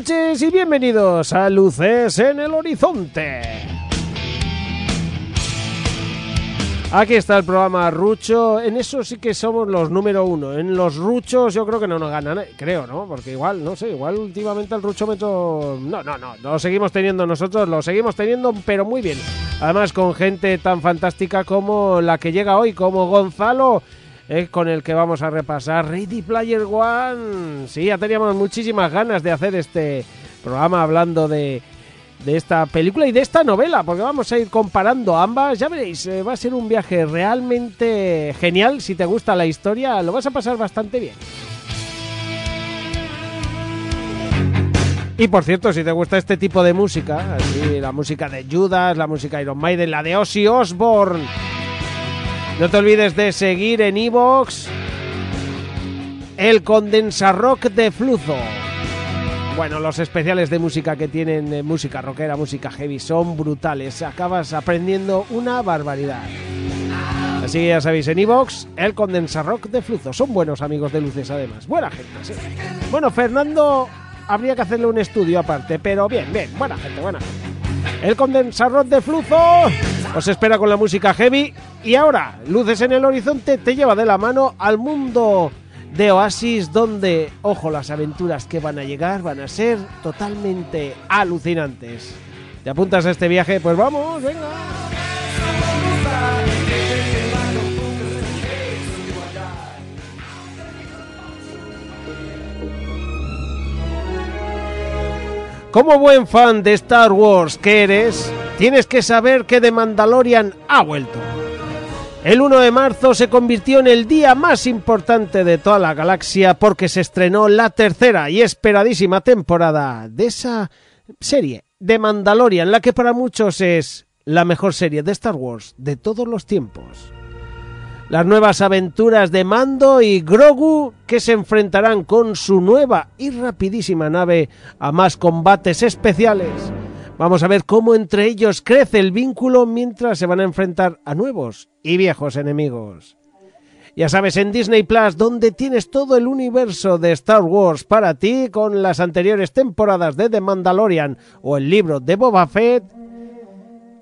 Noches y bienvenidos a Luces en el Horizonte. Aquí está el programa Rucho. En eso sí que somos los número uno. En los Ruchos yo creo que no nos ganan, creo, ¿no? Porque igual, no sé, igual últimamente el Ruchómetro... No, no, no, lo seguimos teniendo nosotros, lo seguimos teniendo, pero muy bien. Además con gente tan fantástica como la que llega hoy, como Gonzalo, eh, con el que vamos a repasar Ready Player One. Sí, ya teníamos muchísimas ganas de hacer este programa hablando de de esta película y de esta novela, porque vamos a ir comparando ambas. Ya veréis, eh, va a ser un viaje realmente genial. Si te gusta la historia, lo vas a pasar bastante bien. Y por cierto, si te gusta este tipo de música, la música de Judas, la música Iron Maiden, la de Ozzy Osbourne, no te olvides de seguir en Evox el condensarrock de Fluzo. Bueno, los especiales de música que tienen eh, música rockera, música heavy, son brutales. Acabas aprendiendo una barbaridad. Así que ya sabéis, en Evox, el Condensa Rock de Fluzo. Son buenos amigos de Luces, además. Buena gente, sí. Bueno, Fernando, habría que hacerle un estudio aparte, pero bien, bien. Buena gente, buena gente. El Condensa Rock de Fluzo os espera con la música heavy. Y ahora, Luces en el Horizonte te lleva de la mano al mundo de Oasis, donde, ojo, las aventuras que van a llegar van a ser totalmente alucinantes. ¿Te apuntas a este viaje? Pues vamos, venga. Como buen fan de Star Wars que eres, tienes que saber que The Mandalorian ha vuelto. El 1 de marzo se convirtió en el día más importante de toda la galaxia porque se estrenó la tercera y esperadísima temporada de esa serie de Mandalorian, la que para muchos es la mejor serie de Star Wars de todos los tiempos. Las nuevas aventuras de Mando y Grogu que se enfrentarán con su nueva y rapidísima nave a más combates especiales. Vamos a ver cómo entre ellos crece el vínculo mientras se van a enfrentar a nuevos y viejos enemigos. Ya sabes, en Disney Plus, donde tienes todo el universo de Star Wars para ti, con las anteriores temporadas de The Mandalorian o el libro de Boba Fett,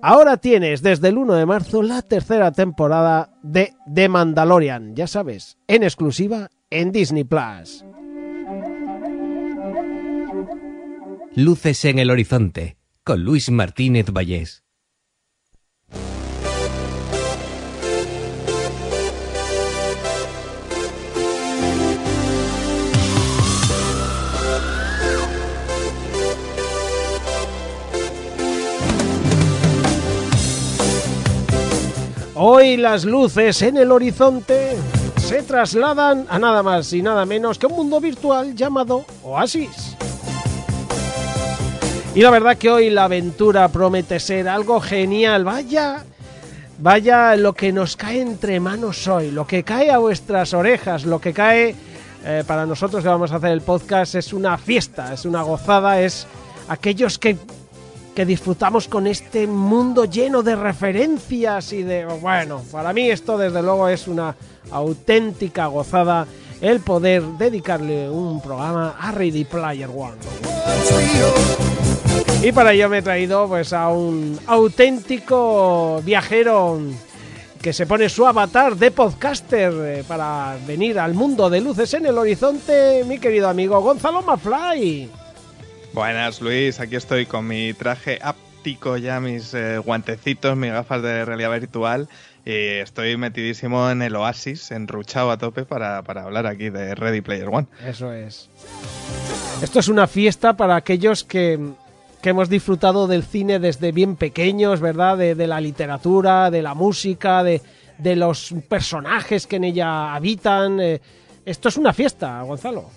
ahora tienes desde el 1 de marzo la tercera temporada de The Mandalorian, ya sabes, en exclusiva en Disney Plus. Luces en el horizonte, con Luis Martínez Vallés. Hoy las luces en el horizonte se trasladan a nada más y nada menos que un mundo virtual llamado Oasis. Y la verdad que hoy la aventura promete ser algo genial. Vaya, vaya lo que nos cae entre manos hoy, lo que cae a vuestras orejas, lo que cae eh, para nosotros que vamos a hacer el podcast es una fiesta, es una gozada, es aquellos que que disfrutamos con este mundo lleno de referencias y de... Bueno, para mí esto desde luego es una auténtica gozada el poder dedicarle un programa a Ready Player One. Y para ello me he traído pues a un auténtico viajero que se pone su avatar de podcaster eh, para venir al mundo de luces en el horizonte, mi querido amigo Gonzalo Mafly. Buenas Luis, aquí estoy con mi traje áptico ya, mis eh, guantecitos, mis gafas de realidad virtual y estoy metidísimo en el oasis, enruchado a tope para, para hablar aquí de Ready Player One. Eso es. Esto es una fiesta para aquellos que, que hemos disfrutado del cine desde bien pequeños, ¿verdad? De, la literatura, de la música, de, de, los personajes que en ella habitan. Eh, esto es una fiesta, Gonzalo.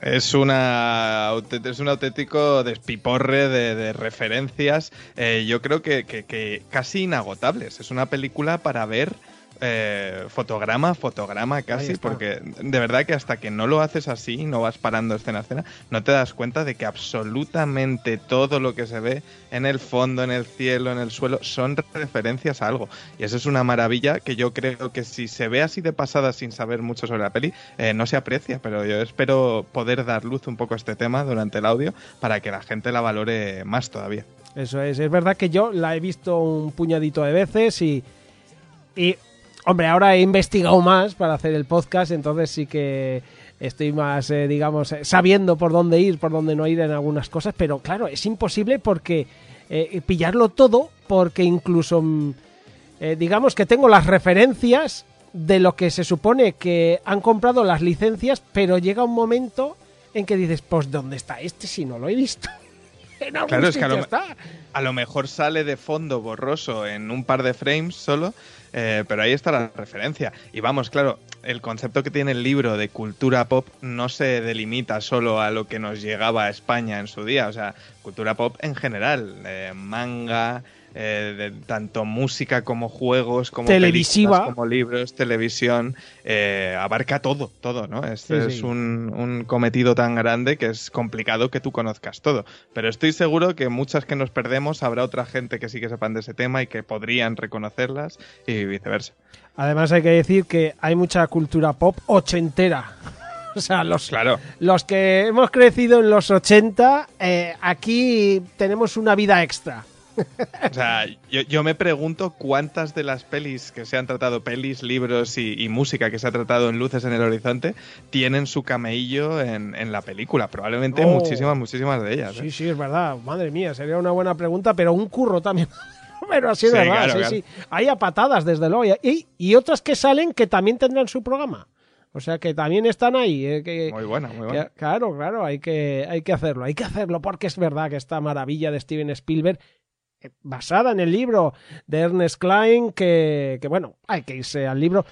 Es, una, es un auténtico despiporre de, de referencias, eh, yo creo que, que casi inagotables. Es una película para ver eh, fotograma, fotograma casi, porque de verdad que hasta que no lo haces así, no vas parando escena a escena, no te das cuenta de que absolutamente todo lo que se ve en el fondo, en el cielo, en el suelo, son referencias a algo. Y eso es una maravilla que yo creo que si se ve así de pasada sin saber mucho sobre la peli, eh, no se aprecia, pero yo espero poder dar luz un poco a este tema durante el audio para que la gente la valore más todavía. Eso es, es verdad que yo la he visto un puñadito de veces y, y Hombre, ahora he investigado más para hacer el podcast, entonces sí que estoy más, eh, digamos, eh, sabiendo por dónde ir, por dónde no ir en algunas cosas, pero claro, es imposible porque eh, pillarlo todo, porque incluso, mm, eh, digamos que tengo las referencias de lo que se supone que han comprado las licencias, pero llega un momento en que dices, pues ¿dónde está este si no lo he visto? en algún Claro, es que a sitio lo, está. a lo mejor sale de fondo borroso en un par de frames solo, eh, pero ahí está la referencia. Y vamos, claro, el concepto que tiene el libro de cultura pop no se delimita solo a lo que nos llegaba a España en su día, o sea, cultura pop en general, eh, manga, eh, de tanto música como juegos, como Televisiva. como libros, televisión, eh, abarca todo, todo, ¿no? Este Sí, es sí. un, un cometido tan grande que es complicado que tú conozcas todo. Pero estoy seguro que muchas que nos perdemos habrá otra gente que sí que sepan de ese tema y que podrían reconocerlas y viceversa. Además hay que decir que hay mucha cultura pop ochentera. O sea, los, Claro. los que hemos crecido en los 80, eh, aquí tenemos una vida extra. O sea, yo, yo me pregunto cuántas de las pelis que se han tratado, pelis, libros y, y música que se ha tratado en Luces en el Horizonte, tienen su cameillo en, en la película. Probablemente Oh. muchísimas, muchísimas de ellas. ¿eh? Sí, sí, es verdad. Madre mía, sería una buena pregunta, pero un curro también. pero así es Sí, verdad, claro, sí, claro. sí. Hay a patadas, desde luego. Y, y otras que salen que también tendrán su programa. O sea, que también están ahí. eh, que, Muy buena, muy que- buena. claro, claro, hay que, hay que hacerlo. Hay que hacerlo porque es verdad que esta maravilla de Steven Spielberg basada en el libro de Ernest Klein, que, que, bueno, hay que irse al libro.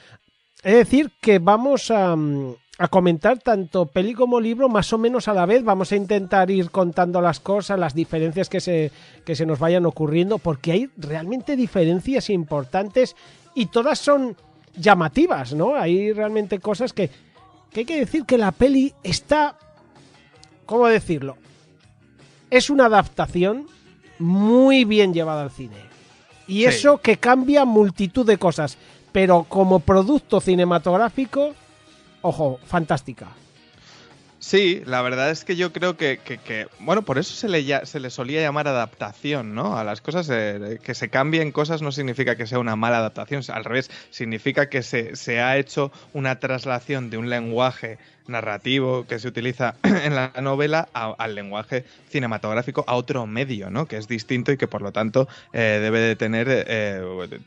Es decir, que vamos a, mm, a comentar tanto peli como libro más o menos a la vez. Vamos a intentar ir contando las cosas, las diferencias que se, que se nos vayan ocurriendo, porque hay realmente diferencias importantes y todas son llamativas, ¿no? Hay realmente cosas que, que hay que decir que la peli está, ¿cómo decirlo? Es una adaptación muy bien llevada al cine. Y Sí. eso que cambia multitud de cosas. Pero como producto cinematográfico, ojo, fantástica. Sí, la verdad es que yo creo que, que- que- bueno, por eso se le, ya- se le solía llamar adaptación, ¿no? A las cosas, eh, que se cambien cosas no significa que sea una mala adaptación, al revés, significa que se, se ha hecho una traslación de un lenguaje narrativo que se utiliza en la novela al lenguaje cinematográfico, a otro medio, ¿no? Que es distinto y que por lo tanto eh, debe de tener, eh,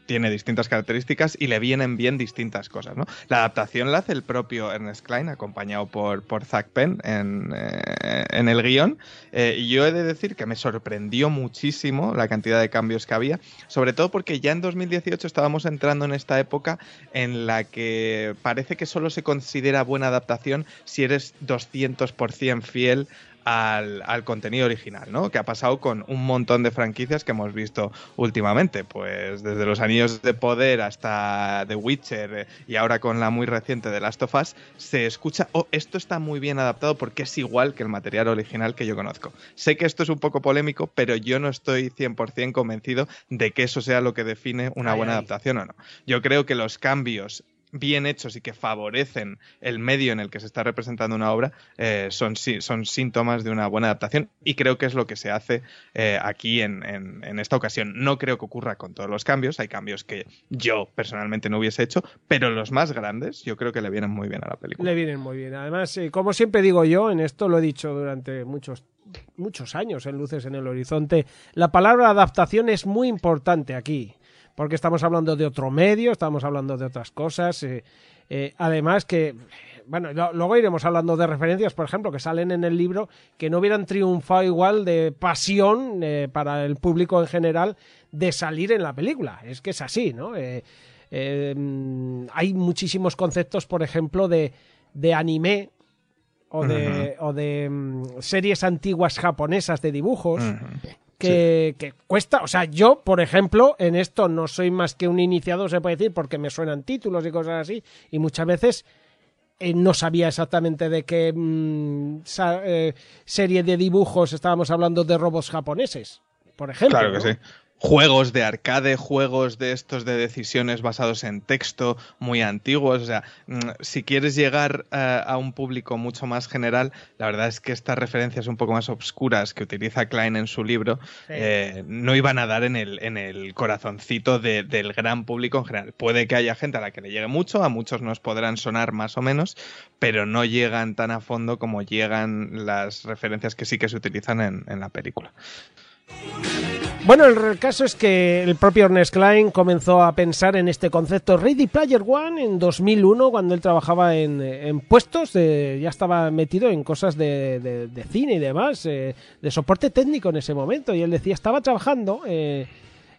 tiene distintas características y le vienen bien distintas cosas, ¿no? La adaptación la hace el propio Ernest Klein, acompañado por, por Zach Penn en, eh, en el guion. Y yo he de decir que me sorprendió muchísimo la cantidad de cambios que había, sobre todo porque ya en 2018 estábamos entrando en esta época en la que parece que solo se considera buena adaptación si eres 200% fiel al, al contenido original, ¿no? Que ha pasado con un montón de franquicias que hemos visto últimamente, pues desde los Anillos de Poder hasta The Witcher y ahora con la muy reciente de Last of Us, se escucha, oh, esto está muy bien adaptado porque es igual que el material original que yo conozco. Sé que esto es un poco polémico, pero yo no estoy 100% convencido de que eso sea lo que define una Ay, buena ay. adaptación o no. Yo creo que los cambios bien hechos y que favorecen el medio en el que se está representando una obra eh, son, son síntomas de una buena adaptación y creo que es lo que se hace eh, aquí en, en- en esta ocasión. No creo que ocurra con todos los cambios, hay cambios que yo personalmente no hubiese hecho, pero los más grandes yo creo que le vienen muy bien a la película. Le vienen muy bien. Además, eh, como siempre digo yo, en esto lo he dicho durante muchos muchos años en Luces en el Horizonte, la palabra adaptación es muy importante aquí. Porque estamos hablando de otro medio, estamos hablando de otras cosas. eh, eh, además que, bueno, lo- luego iremos hablando de referencias, por ejemplo, que salen en el libro, que no hubieran triunfado igual de pasión eh, para el público en general de salir en la película. Es que es así, ¿no? Mm, hay muchísimos conceptos, por ejemplo, de, de anime o de, o de mm, series antiguas japonesas de dibujos que, que cuesta, o sea, yo, por ejemplo, en esto no soy más que un iniciado, se puede decir, porque me suenan títulos y cosas así, y muchas veces eh, no sabía exactamente de qué mm, sa- eh, serie de dibujos estábamos hablando de robots japoneses, por ejemplo. Claro que ¿no? sí. Juegos de arcade, juegos de estos de decisiones basados en texto, muy antiguos. O sea, mm, si quieres llegar eh, a un público mucho más general, la verdad es que estas referencias un poco más obscuras que utiliza Klein en su libro Sí. eh, no iban a dar en el, en el corazoncito de- del gran público en general. Puede que haya gente a la que le llegue mucho, a muchos nos podrán sonar más o menos, pero no llegan tan a fondo como llegan las referencias que sí que se utilizan en, en la película. Bueno, el caso es que el propio Ernest Klein comenzó a pensar en este concepto Ready Player One en 2001, cuando él trabajaba en, en puestos, de- ya estaba metido en cosas de, de- de cine y demás, eh, de soporte técnico en ese momento. Y él decía, estaba trabajando eh,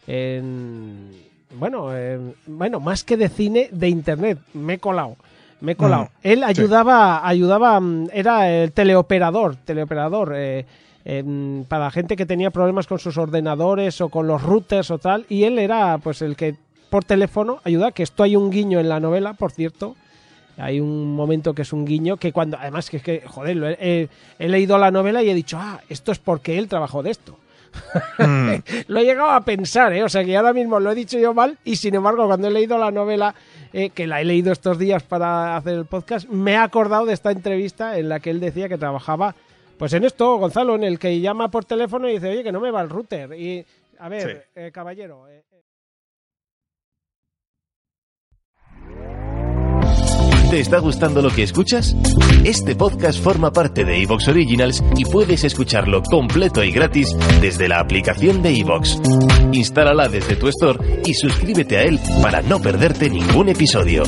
en. Bueno, en- bueno, más que de cine, de internet. Me he colado. Me he colado. Mm, él ayudaba, ayudaba, mm, era el teleoperador, teleoperador. eh, para gente que tenía problemas con sus ordenadores o con los routers o tal, y él era pues el que por teléfono ayuda, que esto hay un guiño en la novela, por cierto, hay un momento que es un guiño que cuando, además que es que, joder, lo he, he- he leído la novela y he dicho, ah, esto es porque él trabajó de esto. Mm. Lo he llegado a pensar, ¿eh? O sea que ahora mismo lo he dicho yo mal y sin embargo cuando he leído la novela, eh, que la he leído estos días para hacer el podcast, me he acordado de esta entrevista en la que él decía que trabajaba, pues en esto, Gonzalo, en el que llama por teléfono y dice, oye, que no me va el router. Y, a ver, eh, caballero... eh, eh, ¿Te está gustando lo que escuchas? Este podcast forma parte de Evox Originals y puedes escucharlo completo y gratis desde la aplicación de Evox. Instálala desde tu store y suscríbete a él para no perderte ningún episodio.